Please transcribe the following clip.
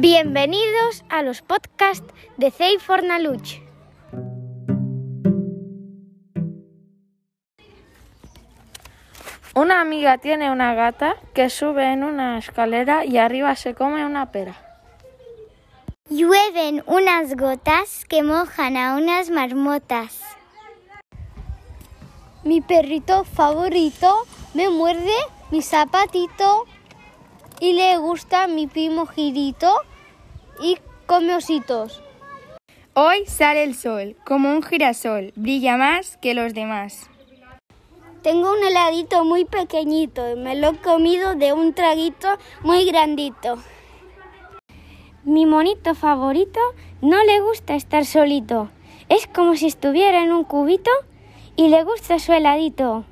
Bienvenidos a los podcasts de Zey Fornaluch. Una amiga tiene una gata que sube en una escalera y arriba se come una pera. Llueven unas gotas que mojan a unas marmotas. Mi perrito favorito me muerde mi zapatito y le gusta mi primo girito y come ositos. Hoy sale el sol, como un girasol, brilla más que los demás. Tengo un heladito muy pequeñito, me lo he comido de un traguito muy grandito. Mi monito favorito no le gusta estar solito, es como si estuviera en un cubito y le gusta su heladito.